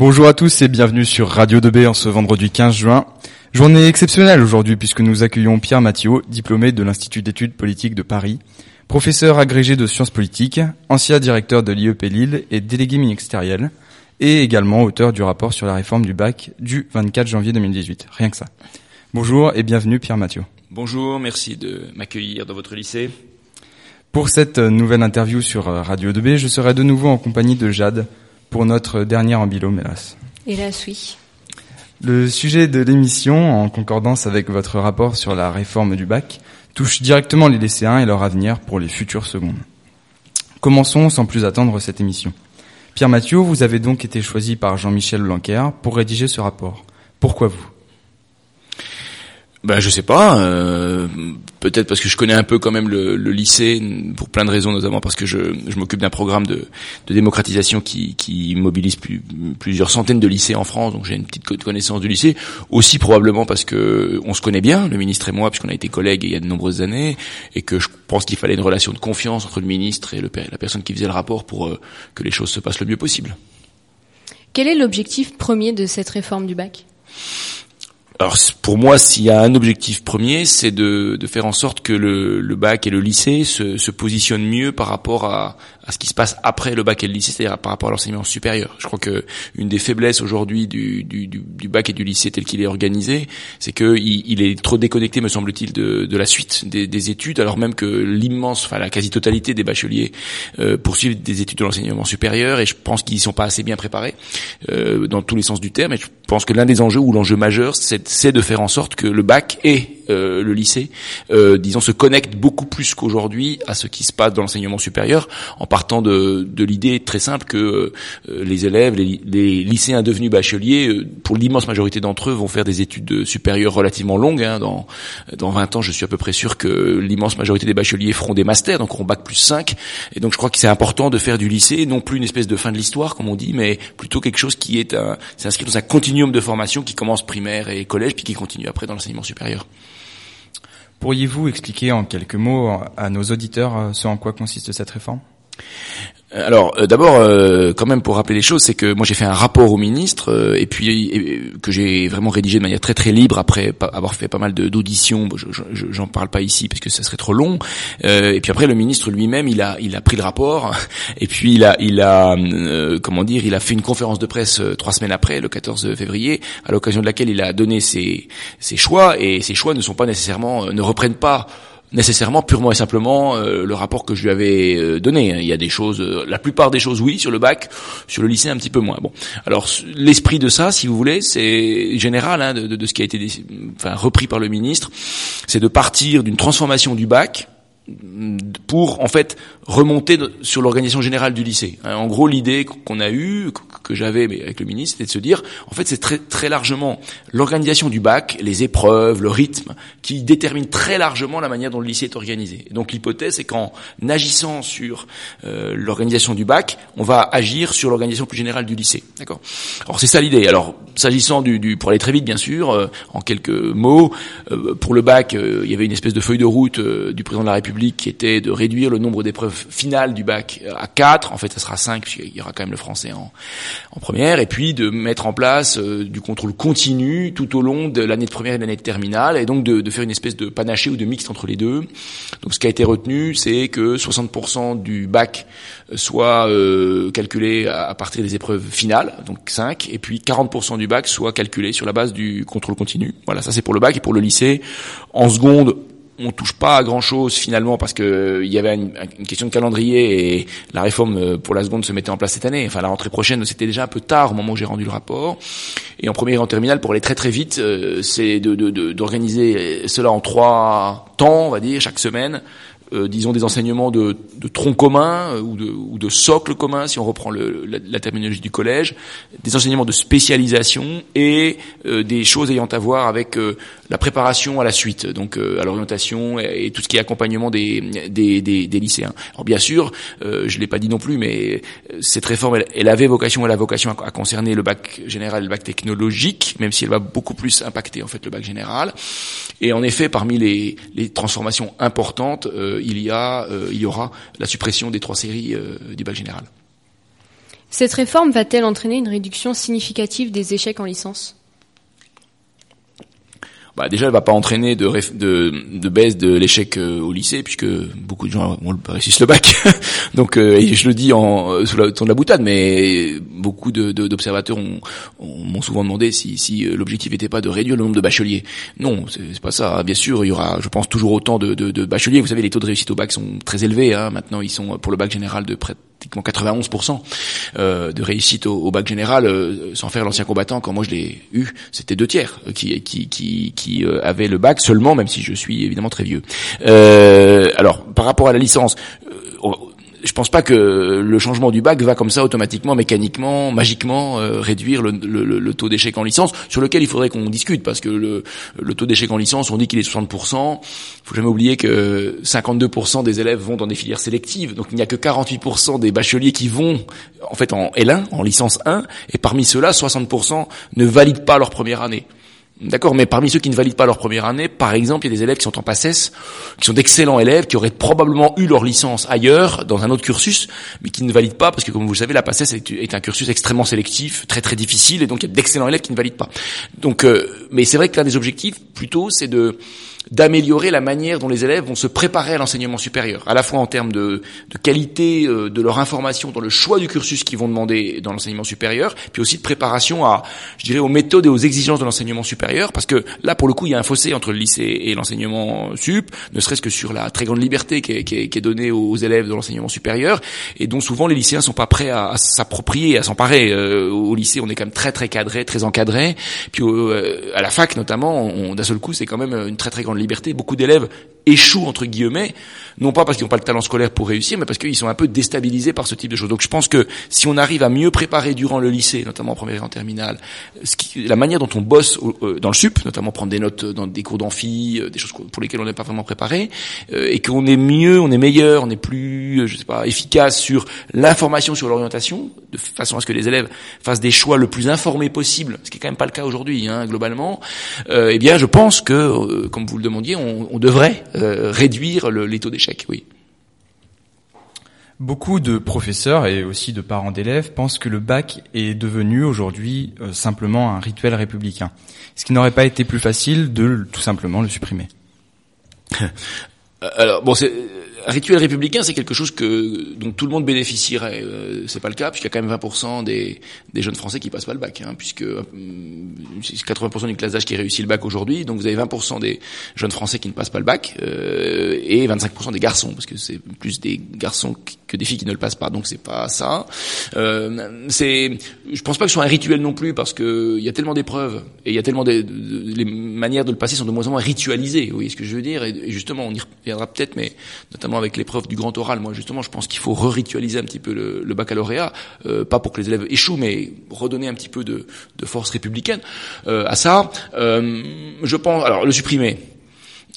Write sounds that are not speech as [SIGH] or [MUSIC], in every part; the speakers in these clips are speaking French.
Bonjour à tous et bienvenue sur Radio 2B en ce vendredi 15 juin. Journée exceptionnelle aujourd'hui puisque nous accueillons Pierre Mathieu, diplômé de l'Institut d'études politiques de Paris, professeur agrégé de sciences politiques, ancien directeur de l'IEP Lille et délégué ministériel, et également auteur du rapport sur la réforme du bac du 24 janvier 2018. Rien que ça. Bonjour et bienvenue Pierre Mathieu. Bonjour, merci de m'accueillir dans votre lycée. Pour cette nouvelle interview sur Radio 2B, je serai de nouveau en compagnie de Jade pour notre dernier ambilome, hélas. Hélas, oui. Le sujet de l'émission, en concordance avec votre rapport sur la réforme du bac, touche directement les lycéens et leur avenir pour les futures secondes. Commençons sans plus attendre cette émission. Pierre Mathieu, vous avez donc été choisi par Jean-Michel Blanquer pour rédiger ce rapport. Pourquoi vous? Ben je sais pas, euh, peut-être parce que je connais un peu quand même le, le, lycée pour plein de raisons, notamment parce que je, je m'occupe d'un programme de, de, démocratisation qui, qui mobilise plus, plusieurs centaines de lycées en France, donc j'ai une petite connaissance du lycée. Aussi probablement parce que on se connaît bien, le ministre et moi, puisqu'on a été collègues il y a de nombreuses années, et que je pense qu'il fallait une relation de confiance entre le ministre et le, la personne qui faisait le rapport pour euh, que les choses se passent le mieux possible. Quel est l'objectif premier de cette réforme du bac? Alors pour moi, s'il y a un objectif premier, c'est de, de, faire en sorte que le, le bac et le lycée se, se, positionnent mieux par rapport à, à, ce qui se passe après le bac et le lycée, c'est-à-dire par rapport à l'enseignement supérieur. Je crois que une des faiblesses aujourd'hui du, du, du, bac et du lycée tel qu'il est organisé, c'est qu'il il est trop déconnecté, me semble-t-il, de, de, la suite des, des, études, alors même que l'immense, enfin la quasi-totalité des bacheliers euh, poursuivent des études de l'enseignement supérieur, et je pense qu'ils sont pas assez bien préparés euh, dans tous les sens du terme. Et je pense que l'un des enjeux ou l'enjeu majeur, c'est c'est de faire en sorte que le bac et euh, le lycée, euh, disons, se connectent beaucoup plus qu'aujourd'hui à ce qui se passe dans l'enseignement supérieur, en partant de, de l'idée très simple que euh, les élèves, les, les, lycéens devenus bacheliers, euh, pour l'immense majorité d'entre eux, vont faire des études supérieures relativement longues. Hein, dans, dans 20 ans, je suis à peu près sûr que l'immense majorité des bacheliers feront des masters, donc auront bac plus 5. Et donc je crois que c'est important de faire du lycée, non plus une espèce de fin de l'histoire, comme on dit, mais plutôt quelque chose qui est un, c'est inscrit dans un continuum de formation qui commence primaire et collège, puis qui continue après dans l'enseignement supérieur. Pourriez-vous expliquer en quelques mots à nos auditeurs ce en quoi consiste cette réforme? Alors euh, d'abord, euh, quand même pour rappeler les choses, c'est que moi j'ai fait un rapport au ministre euh, et puis que j'ai vraiment rédigé de manière très très libre après avoir fait pas mal d'auditions. je J'en parle pas ici parce que ça serait trop long. et puis après le ministre lui-même, il a il a pris le rapport [LAUGHS] et puis il a il a comment dire, il a fait une conférence de presse trois semaines après, le 14 février, à l'occasion de laquelle il a donné ses ses choix et ses choix ne sont pas nécessairement ne reprennent pas nécessairement purement et simplement euh, le rapport que je lui avais euh, donné. Il y a des choses, euh, la plupart des choses oui sur le bac, sur le lycée un petit peu moins. Bon, alors l'esprit de ça, si vous voulez, c'est général hein, de, ce qui a été enfin, repris par le ministre, c'est de partir d'une transformation du bac pour en fait remonter sur l'organisation générale du lycée. Hein, en gros, l'idée qu'on a eue, que j'avais avec le ministre, c'était de se dire, en fait, c'est très très largement l'organisation du bac, les épreuves, le rythme, qui détermine très largement la manière dont le lycée est organisé. Et donc l'hypothèse, c'est qu'en agissant sur euh, l'organisation du bac, on va agir sur l'organisation plus générale du lycée. D'accord? Alors c'est ça l'idée. Alors s'agissant du, du, pour aller très vite, bien sûr, euh, en quelques mots, euh, pour le bac, il y avait une espèce de feuille de route du président de la République qui était de réduire le nombre d'épreuves finales du bac à 4, en fait ça sera 5 puisqu'il y aura quand même le français en, en première, et puis de mettre en place euh, du contrôle continu tout au long de l'année de première et de l'année de terminale, et donc de, faire une espèce de panaché ou de mixte entre les deux. Donc ce qui a été retenu, c'est que 60% du bac soit euh, calculé à, partir des épreuves finales, donc 5, et puis 40% du bac soit calculé sur la base du contrôle continu. Voilà, ça c'est pour le bac, et pour le lycée, en seconde, on touche pas à grand chose finalement parce que euh, il y avait une, question de calendrier et la réforme euh, pour la seconde se mettait en place cette année. Enfin, la rentrée prochaine, c'était déjà un peu tard au moment où j'ai rendu le rapport. Et en première et en terminale, pour aller très très vite, euh, c'est d'organiser de, cela en trois temps, on va dire, chaque semaine, euh, disons des enseignements de, de tronc commun euh, ou, de, ou de socle commun, si on reprend le, la, terminologie du collège, des enseignements de spécialisation et euh, des choses ayant à voir avec la préparation à la suite, donc à l'orientation et, tout ce qui est accompagnement des, des, des, des lycéens. Alors bien sûr, je l'ai pas dit non plus, mais cette réforme, elle, elle avait vocation, elle a vocation à, concerner le bac général le bac technologique, même si elle va beaucoup plus impacter en fait le bac général. Et en effet, parmi les, les transformations importantes, il y a, euh, il y aura la suppression des trois séries euh, du bac général. Cette réforme va-t-elle entraîner une réduction significative des échecs en licence? Bah déjà, elle va pas entraîner de, de, de baisse de l'échec euh, au lycée, puisque beaucoup de gens ont réussissent le bac. [LAUGHS] Donc, euh, et je le dis en euh, sous la ton de la boutade, mais beaucoup d'observateurs de, m'ont souvent demandé si, si l'objectif n'était pas de réduire le nombre de bacheliers. Non, c'est pas ça. Bien sûr, il y aura, je pense, toujours autant de, de, bacheliers. Vous savez, les taux de réussite au bac sont très élevés. Hein. Maintenant, ils sont pour le bac général de près 91% euh, de réussite au, bac général, euh, sans faire l'ancien combattant, quand moi je l'ai eu, c'était deux tiers euh, qui qui qui, qui avaient le bac seulement, même si je suis évidemment très vieux. alors par rapport à la licence, je pense pas que le changement du bac va comme ça automatiquement, mécaniquement, magiquement euh, réduire le, taux d'échec en licence, sur lequel il faudrait qu'on discute parce que le, le taux d'échec en licence, on dit qu'il est 60%. Faut jamais oublier que 52% des élèves vont dans des filières sélectives, donc il n'y a que 48% des bacheliers qui vont en fait en L1, en licence 1, et parmi ceux-là, 60% ne valident pas leur première année. D'accord, mais parmi ceux qui ne valident pas leur première année, par exemple, il y a des élèves qui sont en PACES, qui sont d'excellents élèves, qui auraient probablement eu leur licence ailleurs, dans un autre cursus, mais qui ne valident pas, parce que comme vous le savez, la PACES est un cursus extrêmement sélectif, très très difficile, et donc il y a d'excellents élèves qui ne valident pas. Donc, euh, mais c'est vrai que l'un des objectifs, plutôt, c'est de d'améliorer la manière dont les élèves vont se préparer à l'enseignement supérieur, à la fois en termes de, de qualité euh, de leur information dans le choix du cursus qu'ils vont demander dans l'enseignement supérieur, puis aussi de préparation à, je dirais, aux méthodes et aux exigences de l'enseignement supérieur, parce que là, pour le coup, il y a un fossé entre le lycée et l'enseignement sup, ne serait-ce que sur la très grande liberté qui est, qui est, qui est donnée aux élèves de l'enseignement supérieur, et dont souvent les lycéens sont pas prêts à, s'approprier, à s'emparer. Euh, au lycée, on est quand même très très cadré, très encadré, puis euh, à la fac notamment, d'un seul coup, c'est quand même une très très liberté. Beaucoup d'élèves échouent entre guillemets, non pas parce qu'ils n'ont pas le talent scolaire pour réussir, mais parce qu'ils sont un peu déstabilisés par ce type de choses. Donc je pense que si on arrive à mieux préparer durant le lycée, notamment en première et en terminale, ce qui, la manière dont on bosse euh, dans le sup, notamment prendre des notes dans des cours d'amphi, euh, des choses pour lesquelles on n'est pas vraiment préparé, euh, et qu'on est mieux, on est meilleur, on est plus, je sais pas, efficace sur l'information sur l'orientation, de façon à ce que les élèves fassent des choix le plus informés possible, ce qui est quand même pas le cas aujourd'hui, hein, globalement. eh bien, je pense que, comme vous le demandiez, on, on devrait euh, réduire le, les taux d'échec, oui. Beaucoup de professeurs et aussi de parents d'élèves pensent que le bac est devenu aujourd'hui euh, simplement un rituel républicain. Ce qui n'aurait pas été plus facile de tout simplement le supprimer. [LAUGHS] Alors bon, c'est un rituel républicain, c'est quelque chose que dont tout le monde bénéficierait. Euh, c'est pas le cas, puisqu'il y a quand même 20% des, des jeunes Français qui passent pas le bac, hein, puisque euh, c'est 80% d'une classe d'âge qui réussit le bac aujourd'hui. Donc vous avez 20% des jeunes Français qui ne passent pas le bac euh, et 25% des garçons, parce que c'est plus des garçons que des filles qui ne le passent pas. Donc c'est pas ça. Euh, c'est, je pense pas que ce soit un rituel non plus, parce que il y a tellement d'épreuves et il y a tellement de, les manières de le passer sont de moins en moins ritualisées. Vous voyez ce que je veux dire? Et justement, on y reviendra peut-être, mais notamment avec l'épreuve du grand oral. Moi, justement, je pense qu'il faut re-ritualiser un petit peu le, baccalauréat, euh, pas pour que les élèves échouent, mais redonner un petit peu de, force républicaine euh, à ça. Euh, je pense, alors le supprimer.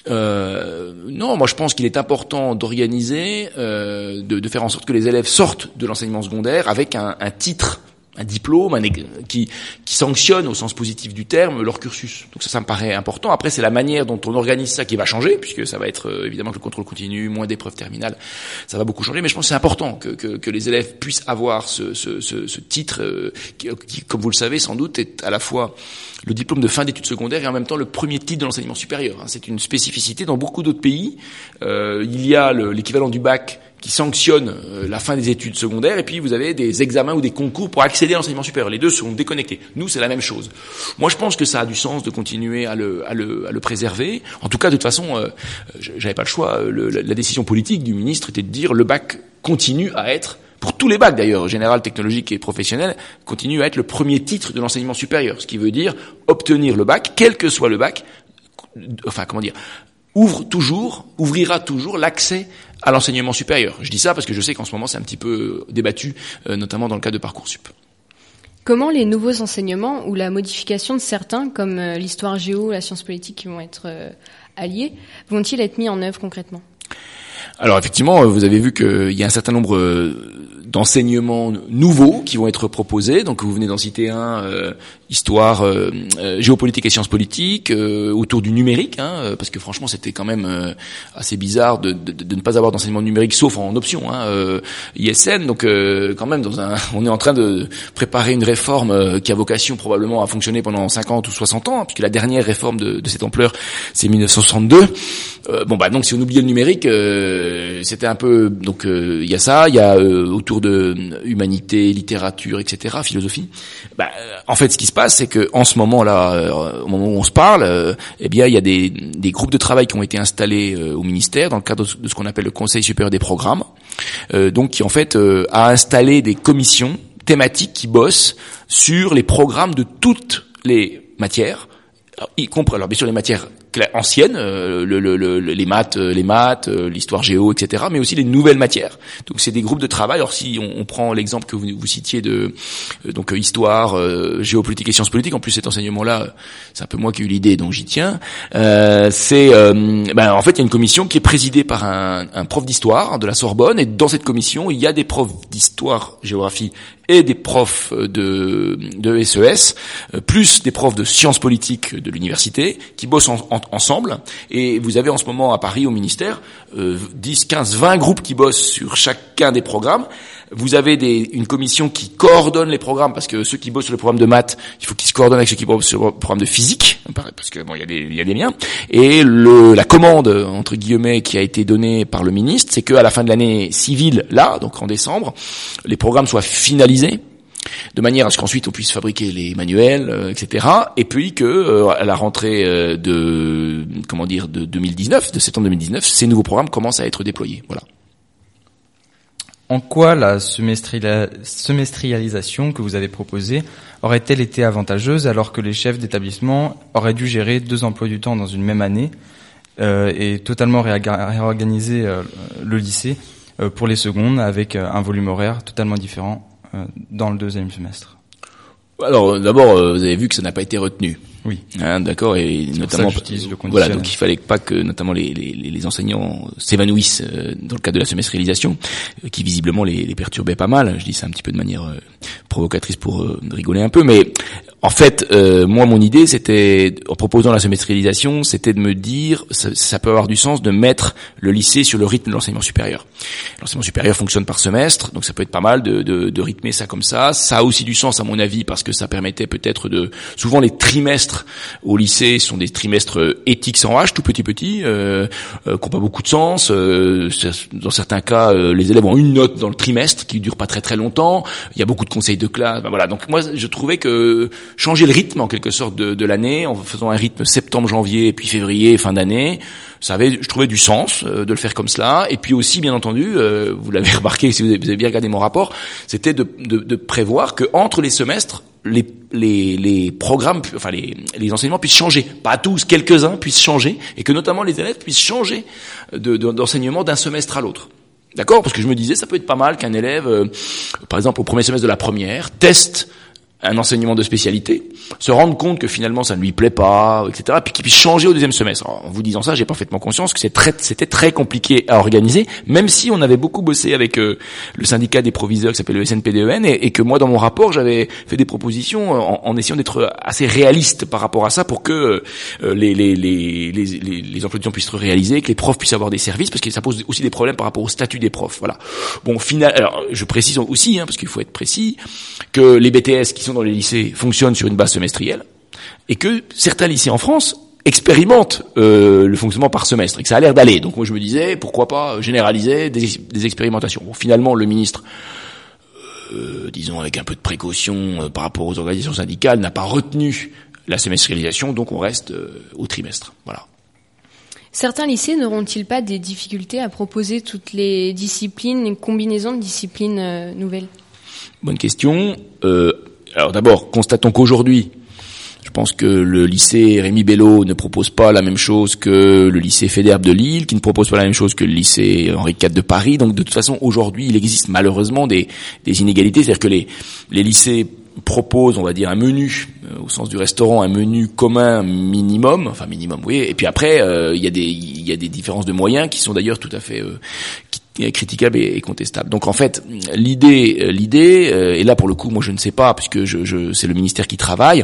non, moi je pense qu'il est important d'organiser, de, faire en sorte que les élèves sortent de l'enseignement secondaire avec un titre un diplôme qui, qui sanctionne au sens positif du terme leur cursus. Donc ça, ça me paraît important. Après, c'est la manière dont on organise ça qui va changer, puisque ça va être euh, évidemment que le contrôle continu, moins d'épreuves terminales, ça va beaucoup changer. Mais je pense que c'est important que, que, que, les élèves puissent avoir ce, ce, ce, ce titre euh, qui, qui, comme vous le savez sans doute, est à la fois le diplôme de fin d'études secondaires et en même temps le premier titre de l'enseignement supérieur. Hein. C'est une spécificité dans beaucoup d'autres pays. Euh, il y a l'équivalent du bac qui sanctionne euh, la fin des études secondaires, et puis vous avez des examens ou des concours pour accéder à l'enseignement supérieur. Les deux sont déconnectés. Nous, c'est la même chose. Moi, je pense que ça a du sens de continuer à le, à le, à le préserver. En tout cas, de toute façon, euh, j'avais pas le choix. la décision politique du ministre était de dire le bac continue à être pour tous les bacs d'ailleurs, général, technologique et professionnel, continue à être le premier titre de l'enseignement supérieur. Ce qui veut dire obtenir le bac, quel que soit le bac, enfin comment dire, ouvre toujours, ouvrira toujours l'accès à l'enseignement supérieur. Je dis ça parce que je sais qu'en ce moment c'est un petit peu débattu, euh, notamment dans le cas de Parcoursup. Comment les nouveaux enseignements ou la modification de certains, comme euh, l'histoire géo, la science politique, qui vont être euh, alliés, vont-ils être mis en œuvre concrètement? Alors effectivement, vous avez vu qu'il y a un certain nombre d'enseignements nouveaux qui vont être proposés. Donc vous venez d'en citer un, euh, histoire, euh, euh, géopolitique et sciences politiques, autour du numérique, hein, parce que franchement c'était quand même assez bizarre de, ne pas avoir d'enseignement numérique sauf en option, hein, ISN. Donc quand même, on est en train de préparer une réforme qui a vocation probablement à fonctionner pendant 50 ou 60 ans, hein, puisque la dernière réforme de, de cette ampleur c'est 1962. bon bah donc si on oubliait le numérique, c'était un peu donc il y a ça, il y a autour de humanité, littérature, etc., philosophie. Bah, euh, en fait, ce qui se passe, c'est que en ce moment-là, euh, au moment où on se parle, euh, eh bien, il y a des, des, groupes de travail qui ont été installés au ministère dans le cadre de ce qu'on appelle le Conseil supérieur des programmes, donc qui en fait a installé des commissions thématiques qui bossent sur les programmes de toutes les matières, y compris alors bien sûr les matières anciennes, euh, le, le, les maths, euh, les maths, euh, l'histoire géo, etc. Mais aussi les nouvelles matières. Donc c'est des groupes de travail. Alors si on, on prend l'exemple que vous, vous, citiez de donc histoire, géopolitique et sciences politiques. En plus cet enseignement-là, c'est un peu moi qui ai eu l'idée, donc j'y tiens. c'est ben, en fait il y a une commission qui est présidée par un, un prof d'histoire de la Sorbonne et dans cette commission il y a des profs d'histoire, géographie et des profs de, de SES, e plus des profs de sciences politiques de l'université, qui bossent ensemble. Et vous avez en ce moment à Paris, au ministère, 10, 15, 20 groupes qui bossent sur chacun des programmes. Vous avez des, une commission qui coordonne les programmes, parce que ceux qui bossent sur le programme de maths, il faut qu'ils se coordonnent avec ceux qui bossent sur le programme de physique, parce que bon, il y a des, il y a des liens. Et le, la commande entre guillemets qui a été donnée par le ministre, c'est qu'à la fin de l'année civile, là, donc en décembre, les programmes soient finalisés de manière à ce qu'ensuite on puisse fabriquer les manuels, euh, etc. Et puis que euh, à la rentrée euh, de comment dire de 2019, de septembre 2019, ces nouveaux programmes commencent à être déployés. Voilà. En quoi la semestrialisation que vous avez proposée aurait-elle été avantageuse alors que les chefs d'établissement auraient dû gérer deux emplois du temps dans une même année et totalement réorganiser le lycée pour les secondes avec un volume horaire totalement différent dans le deuxième semestre Alors d'abord, euh, vous avez vu que ça n'a pas été retenu. Oui. Hein, D'accord, et notamment voilà, donc il fallait pas que notamment les, les, les enseignants s'évanouissent euh, dans le cadre de la semestrialisation, qui visiblement les, les, perturbait pas mal. Je dis ça un petit peu de manière provocatrice pour rigoler un peu, mais en fait, euh, moi, mon idée, c'était, en proposant la semestrialisation, c'était de me dire, ça, ça, peut avoir du sens de mettre le lycée sur le rythme de l'enseignement supérieur. L'enseignement supérieur fonctionne par semestre, donc ça peut être pas mal de, de, de, rythmer ça comme ça. Ça a aussi du sens, à mon avis, parce que ça permettait peut-être de... Souvent, les trimestres au lycée sont des trimestres éthiques sans H, tout petit petit, euh, euh, qui n'ont pas beaucoup de sens. Euh, dans certains cas, euh, les élèves ont une note dans le trimestre qui dure pas très très longtemps. Il y a beaucoup de conseils de classe. Ben voilà. Donc moi, je trouvais que changer le rythme en quelque sorte de, de l'année en faisant un rythme septembre, janvier, puis février, fin d'année. Ça avait, je trouvais du sens euh, de le faire comme cela. Et puis aussi, bien entendu, euh, vous l'avez [LAUGHS] remarqué si vous avez, bien regardé mon rapport, c'était de, de, de, prévoir que entre les semestres, les, les, les programmes, enfin les, les enseignements puissent changer. Pas tous, quelques-uns puissent changer, et que notamment les élèves puissent changer d'enseignement d'un semestre à l'autre. D'accord? Parce que je me disais, ça peut être pas mal qu'un élève, euh, par exemple au premier semestre de la première, teste un enseignement de spécialité, se rendre compte que finalement ça ne lui plaît pas, etc., puis qu'il puisse changer au deuxième semestre. en vous disant ça, j'ai parfaitement conscience que c'est très, c'était très compliqué à organiser, même si on avait beaucoup bossé avec euh, le syndicat des proviseurs qui s'appelle le SNPDEN, et, et, que moi dans mon rapport j'avais fait des propositions en, en, essayant d'être assez réaliste par rapport à ça pour que euh, les, les, les, les, les emplois puissent être réalisés, que les profs puissent avoir des services, parce que ça pose aussi des problèmes par rapport au statut des profs. Voilà. Bon, final, alors je précise aussi, hein, parce qu'il faut être précis, que les BTS qui sont dans les lycées fonctionnent sur une base semestrielle et que certains lycées en France expérimentent euh, le fonctionnement par semestre et que ça a l'air d'aller. Donc moi je me disais pourquoi pas généraliser des, expérimentations. Bon, finalement le ministre, euh, disons avec un peu de précaution euh, par rapport aux organisations syndicales, n'a pas retenu la semestrialisation, donc on reste au trimestre. Voilà. Certains lycées n'auront-ils pas des difficultés à proposer toutes les disciplines, une combinaison de disciplines nouvelles? Bonne question. Euh, alors d'abord, constatons qu'aujourd'hui, je pense que le lycée Rémi Bello ne propose pas la même chose que le lycée Fédérbe de Lille, qui ne propose pas la même chose que le lycée Henri IV de Paris. Donc de toute façon, aujourd'hui, il existe malheureusement des, des inégalités. C'est-à-dire que les, les lycées propose, on va dire, un menu au sens du restaurant, un menu commun minimum, enfin minimum, oui. Et puis après, il y a des il y a des différences de moyens qui sont d'ailleurs tout à fait critiquable et, contestable. Donc en fait, l'idée, l'idée, euh, et là pour le coup, moi je ne sais pas puisque je, je c'est le ministère qui travaille.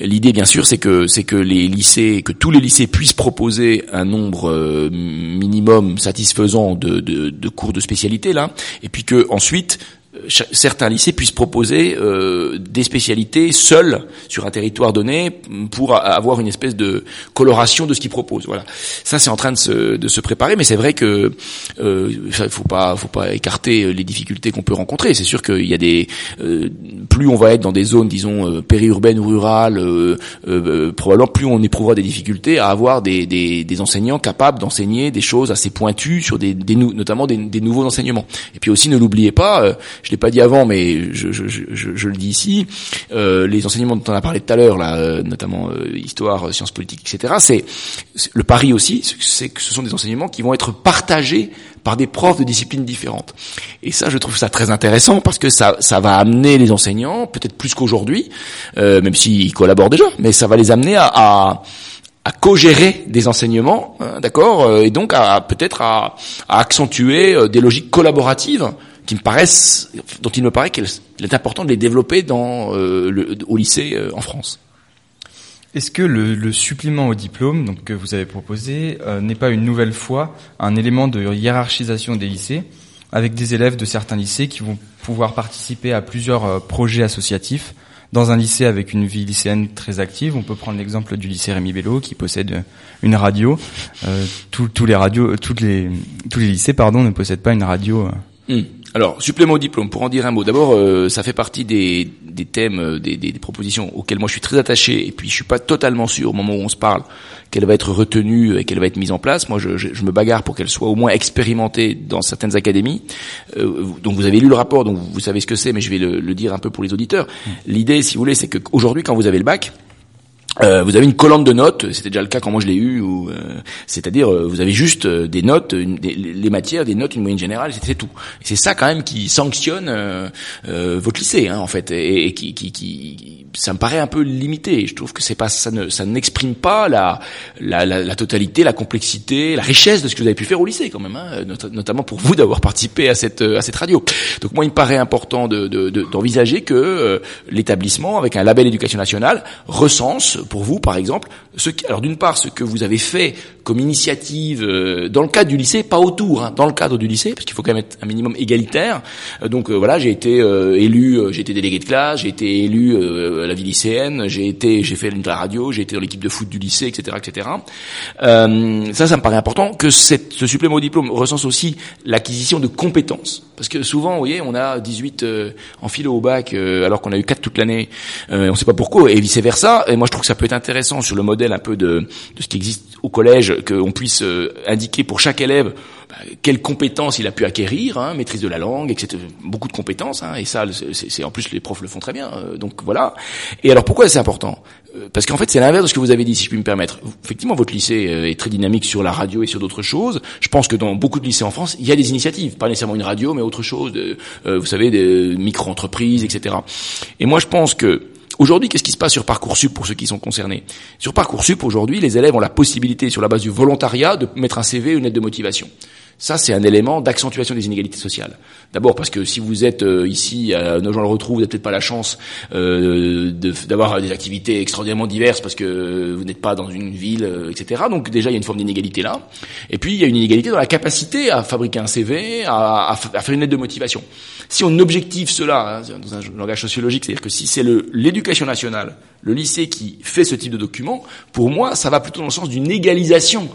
L'idée, bien sûr, c'est que c'est que les lycées, que tous les lycées puissent proposer un nombre euh, minimum satisfaisant de, de, de, cours de spécialité là, et puis que ensuite certains lycées puissent proposer euh, des spécialités seules sur un territoire donné pour avoir une espèce de coloration de ce qu'ils proposent. Voilà, ça c'est en train de se, de se préparer, mais c'est vrai que euh, faut pas faut pas écarter les difficultés qu'on peut rencontrer. C'est sûr qu'il y a des euh, plus on va être dans des zones disons euh, périurbaines ou rurales, euh, probablement plus on éprouvera des difficultés à avoir des, des, des enseignants capables d'enseigner des choses assez pointues sur des, des notamment des, nouveaux enseignements. Et puis aussi ne l'oubliez pas je l'ai pas dit avant, mais je, je, je, je le dis ici, euh, les enseignements dont on a parlé tout à l'heure, là, euh, notamment euh, histoire, sciences politiques, etc. C'est le pari aussi, c'est que ce sont des enseignements qui vont être partagés par des profs de disciplines différentes. Et ça, je trouve ça très intéressant parce que ça, ça va amener les enseignants, peut-être plus qu'aujourd'hui, euh, même s'ils collaborent déjà, mais ça va les amener à, à à co-gérer des enseignements, hein, d'accord, et donc à peut-être à, à, accentuer des logiques collaboratives qui me paraissent, dont il me paraît qu'il est important de les développer dans euh, le, au lycée euh, en France. Est-ce que le, le, supplément au diplôme donc, que vous avez proposé euh, n'est pas une nouvelle fois un élément de hiérarchisation des lycées, avec des élèves de certains lycées qui vont pouvoir participer à plusieurs projets associatifs dans un lycée avec une vie lycéenne très active? On peut prendre l'exemple du lycée Rémi Bello qui possède une radio. tous les radios, toutes les, tous les lycées, pardon, ne possèdent pas une radio. Hmm. Alors, supplément au diplôme, pour en dire un mot. D'abord, euh, ça fait partie des, des thèmes, euh, des, des, propositions auxquelles moi je suis très attaché, et puis je suis pas totalement sûr au moment où on se parle qu'elle va être retenue et qu'elle va être mise en place. Moi, je, je, je me bagarre pour qu'elle soit au moins expérimentée dans certaines académies. Euh, donc, vous avez lu le rapport, donc vous savez ce que c'est, mais je vais le, le, dire un peu pour les auditeurs. Mmh. L'idée, si vous voulez, c'est qu'aujourd'hui, quand vous avez le bac, euh, vous avez une colonne de notes, c'était déjà le cas quand moi je l'ai eu, euh, c'est-à-dire euh, vous avez juste euh, des notes, les matières, des notes, une moyenne générale, c'est tout. C'est ça quand même qui sanctionne votre lycée, hein, en fait, et, et qui, qui, qui, ça me paraît un peu limité. Je trouve que c'est pas, ça ne, ça n'exprime pas la, la, la, totalité, la complexité, la richesse de ce que vous avez pu faire au lycée quand même, hein, notamment pour vous d'avoir participé à cette, à cette radio. Donc moi, il me paraît important de, d'envisager de, que l'établissement, avec un label éducation nationale, recense pour vous, par exemple, alors d'une part, ce que vous avez fait comme initiative euh, dans le cadre du lycée, pas autour, hein, dans le cadre du lycée, parce qu'il faut quand même être un minimum égalitaire. Euh, donc euh, voilà, j'ai été élu, j'ai été délégué de classe, j'ai été élu à la vie lycéenne, j'ai été, j'ai fait la radio, j'ai été dans l'équipe de foot du lycée, etc., etc. ça, ça me paraît important que cette, ce supplément au diplôme recense aussi l'acquisition de compétences, parce que souvent, vous voyez, on a 18 en philo au bac, alors qu'on a eu 4 toute l'année, on ne sait pas pourquoi, et vice versa. Et moi, je trouve que ça peut être intéressant sur le modèle un peu de, de ce qui existe au collège, qu'on puisse euh, indiquer pour chaque élève bah, quelles compétences il a pu acquérir, hein, maîtrise de la langue, etc. Beaucoup de compétences, hein, et ça, c'est en plus les profs le font très bien. Euh, donc voilà. Et alors pourquoi c'est important? Euh, Parce qu'en fait, c'est l'inverse de ce que vous avez dit, si je puis me permettre. Effectivement, votre lycée est très dynamique sur la radio et sur d'autres choses. Je pense que dans beaucoup de lycées en France, il y a des initiatives, pas nécessairement une radio, mais autre chose. vous savez, des micro-entreprises, etc. Et moi, je pense que Aujourd'hui, qu'est-ce qui se passe sur Parcoursup pour ceux qui sont concernés? Sur Parcoursup, aujourd'hui, les élèves ont la possibilité, sur la base du volontariat, de mettre un CV, une lettre de motivation. Ça, c'est un élément d'accentuation des inégalités sociales. D'abord parce que si vous êtes euh, ici à Nogent-le-Retrou, vous n'avez peut-être pas la chance euh, d'avoir des activités extraordinairement diverses parce que vous n'êtes pas dans une ville, euh, etc. Donc déjà, il y a une forme d'inégalité là. Et puis, il y a une inégalité dans la capacité à fabriquer un CV, à, à, faire une lettre de motivation. Si on objective cela, hein, dans un langage sociologique, c'est-à-dire que si c'est l'éducation nationale, le lycée qui fait ce type de document, pour moi, ça va plutôt dans le sens d'une égalisation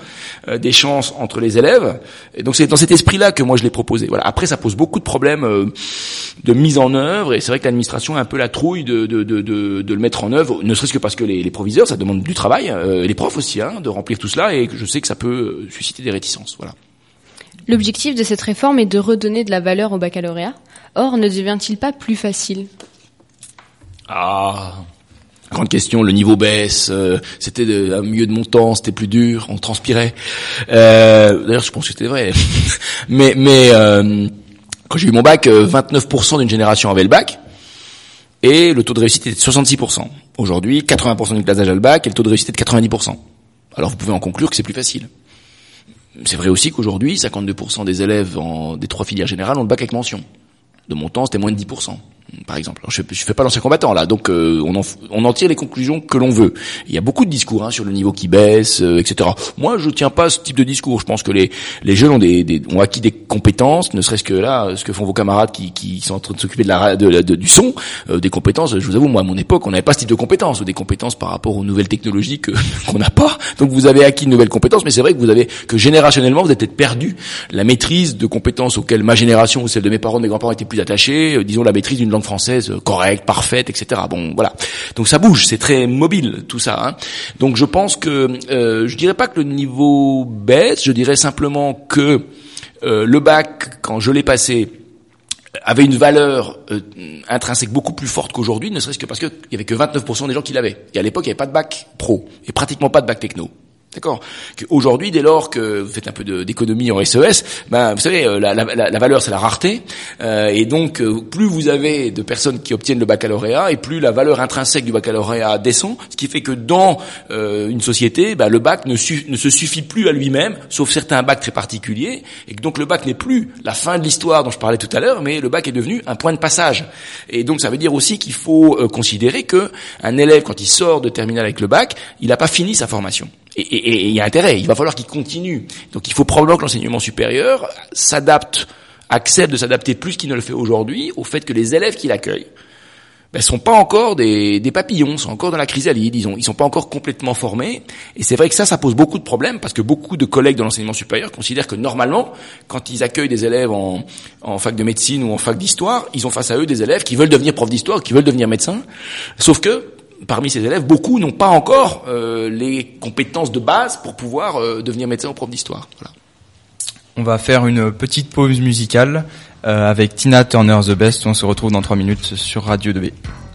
euh, des chances entre les élèves. Et donc c'est dans cet esprit-là que moi je l'ai proposé. Voilà. Après, ça pose beaucoup de problèmes euh, de mise en œuvre, et c'est vrai que l'administration a un peu la trouille de, de, de, de, le mettre en œuvre, ne serait-ce que parce que les, les, proviseurs, ça demande du travail, euh, les profs aussi, hein, de remplir tout cela, et je sais que ça peut susciter des réticences. Voilà. L'objectif de cette réforme est de redonner de la valeur au baccalauréat. Or, ne devient-il pas plus facile? Ah, grande question. Le niveau baisse. Euh, c'était à milieu de mon temps, c'était plus dur, on transpirait. Euh, D'ailleurs, je pense que c'était vrai. [LAUGHS] mais mais euh, quand j'ai eu mon bac, 29% euh, d'une génération avait le bac. et le taux de réussite était de 66%. Aujourd'hui, 80% du classe a le bac et le taux de réussite est de 90%. Alors vous pouvez en conclure que c'est plus facile. C'est vrai aussi qu'aujourd'hui, 52% des élèves en, des trois filières générales ont le bac avec mention. De mon temps, c'était moins de 10% par exemple. je, je fais pas l'ancien combattant là, donc euh, on, en, on en tire les conclusions que l'on veut. Il y a beaucoup de discours hein, sur le niveau qui baisse, euh, etc. Moi, je tiens pas ce type de discours. Je pense que les, les jeunes ont, des, des ont acquis des compétences, ne serait-ce que là, ce que font vos camarades qui, qui sont en train de s'occuper de la de, de, du son, euh, des compétences. Je vous avoue, moi, à mon époque, on n'avait pas ce type de compétences, ou des compétences par rapport aux nouvelles technologies que [LAUGHS] qu'on n'a pas. Donc vous avez acquis de nouvelles compétences, mais c'est vrai que vous avez que générationnellement, vous êtes peut-être perdu la maîtrise de compétences auxquelles ma génération ou celle de mes parents, mes grands-parents étaient plus attachés. disons la maîtrise d'une langue française correcte correcte, parfaite, etc. Bon, voilà. Donc ça bouge, c'est très mobile tout ça. Hein. Donc je pense que euh, je dirais pas que le niveau baisse, je dirais simplement que euh, le bac, quand je l'ai passé, avait une valeur euh, intrinsèque beaucoup plus forte qu'aujourd'hui, ne serait-ce que parce qu'il y avait que 29% des gens qui l'avaient. Et à l'époque, il n'y avait pas de bac pro et pratiquement pas de bac techno. D'accord. Aujourd'hui, dès lors que vous faites un peu d'économie en SES, ben vous savez, euh, la, valeur c'est la rareté, euh, et donc euh, plus vous avez de personnes qui obtiennent le baccalauréat, et plus la valeur intrinsèque du baccalauréat descend, ce qui fait que dans une société, ben, le bac ne, se suffit plus à lui-même, sauf certains bacs très particuliers, et donc le bac n'est plus la fin de l'histoire dont je parlais tout à l'heure, mais le bac est devenu un point de passage. Et donc ça veut dire aussi qu'il faut considérer que un élève quand il sort de terminal avec le bac, il n'a pas fini sa formation. Et il y a intérêt, il va falloir qu'il continue. Donc il faut probablement que l'enseignement supérieur s'adapte, accepte de s'adapter plus qu'il ne le fait aujourd'hui au fait que les élèves qu'il accueille ben, sont pas encore des, des, papillons, sont encore dans la chrysalide, disons, ils sont pas encore complètement formés. Et c'est vrai que ça, ça pose beaucoup de problèmes parce que beaucoup de collègues de l'enseignement supérieur considèrent que normalement, quand ils accueillent des élèves en, en fac de médecine ou en fac d'histoire, ils ont face à eux des élèves qui veulent devenir profs d'histoire, qui veulent devenir médecins. Sauf que parmi ces élèves, beaucoup n'ont pas encore euh, les compétences de base pour pouvoir euh, devenir médecin ou prof d'histoire. Voilà. On va faire une petite pause musicale euh, avec Tina Turner The Best. On se retrouve dans trois minutes sur Radio 2B.